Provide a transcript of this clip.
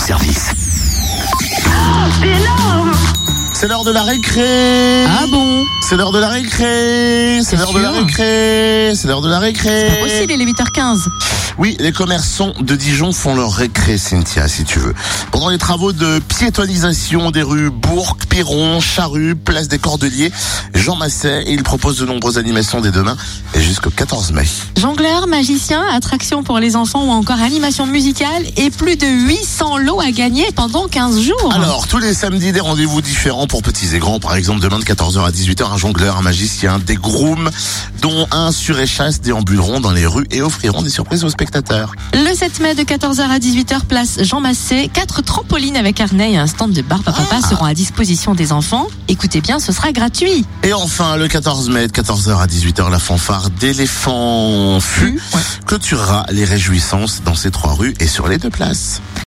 service. C'est énorme C'est l'heure de la récré. Ah bon C'est l'heure de la récré. C'est C'est l'heure de la récré. C'est l'heure de la récré. Pas possible, il est 8h15. Oui, les commerçants de Dijon font leur récré, Cynthia, si tu veux. Pendant les travaux de piétonisation des rues Bourg, Piron, Charrue, Place des Cordeliers, Jean Masset, il propose de nombreuses animations dès demain et jusqu'au 14 mai. Jongleur, magicien, attraction pour les enfants ou encore animation musicale et plus de 800 lots à gagner pendant 15 jours. Alors, tous les samedis, des rendez-vous différents pour petits et grands. Par exemple, demain de 14h à 18h, un jongleur, un magicien, des grooms, dont un sur échasse déambuleront dans les rues et offriront des surprises aux spectateurs. Le 7 mai de 14h à 18h, place Jean Massé. Quatre trampolines avec harnais et un stand de barbe à papa seront à disposition des enfants. Écoutez bien, ce sera gratuit. Et enfin, le 14 mai de 14h à 18h, la fanfare d'éléphant fut clôturera les réjouissances dans ces trois rues et sur les deux places.